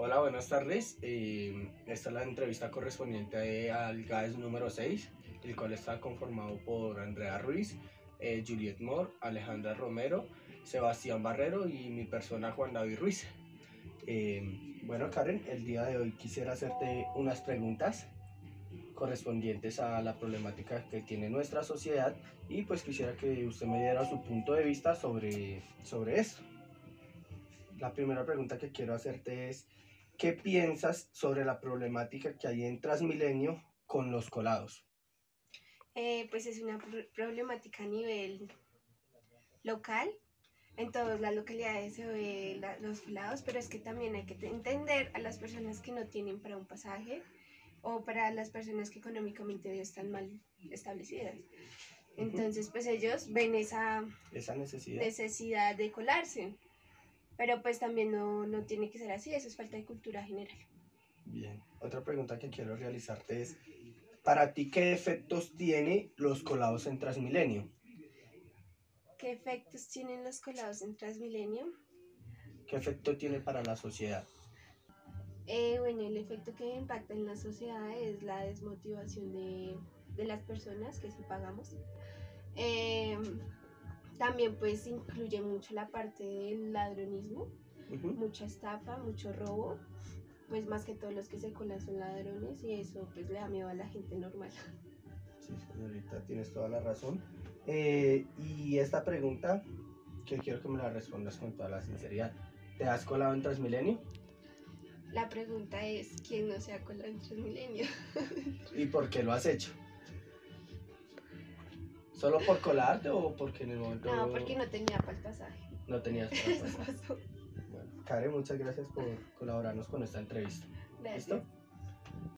Hola, buenas tardes. Eh, esta es la entrevista correspondiente al GAES número 6, el cual está conformado por Andrea Ruiz, eh, Juliet Moore, Alejandra Romero, Sebastián Barrero y mi persona Juan David Ruiz. Eh, bueno, Karen, el día de hoy quisiera hacerte unas preguntas correspondientes a la problemática que tiene nuestra sociedad y pues quisiera que usted me diera su punto de vista sobre, sobre esto. La primera pregunta que quiero hacerte es, ¿qué piensas sobre la problemática que hay en Transmilenio con los colados? Eh, pues es una pr- problemática a nivel local. En todas las localidades se ve la- los colados, pero es que también hay que te- entender a las personas que no tienen para un pasaje o para las personas que económicamente están mal establecidas. Entonces, pues ellos ven esa Esa necesidad. necesidad de colarse. Pero pues también no, no tiene que ser así, eso es falta de cultura general. Bien. Otra pregunta que quiero realizarte es, ¿para ti qué efectos tiene los colados en Transmilenio? ¿Qué efectos tienen los colados en Transmilenio? ¿Qué efecto tiene para la sociedad? Eh, bueno, el efecto que impacta en la sociedad es la desmotivación de, de las personas que sí pagamos. Eh, también pues incluye mucho la parte del ladronismo, mucha estafa, mucho robo. Pues más que todos los que se colan son ladrones y eso pues le da miedo a la gente normal. Sí, señorita, tienes toda la razón. Eh, y esta pregunta, que quiero que me la respondas con toda la sinceridad. ¿Te has colado en Transmilenio? La pregunta es, ¿quién no se ha colado en Transmilenio? ¿Y por qué lo has hecho? ¿Solo por colarte o porque en el momento No, porque no tenía para el pasaje. no tenías para pasar? pasó. Bueno, Karen, muchas gracias por colaborarnos con esta entrevista. Gracias. ¿Listo?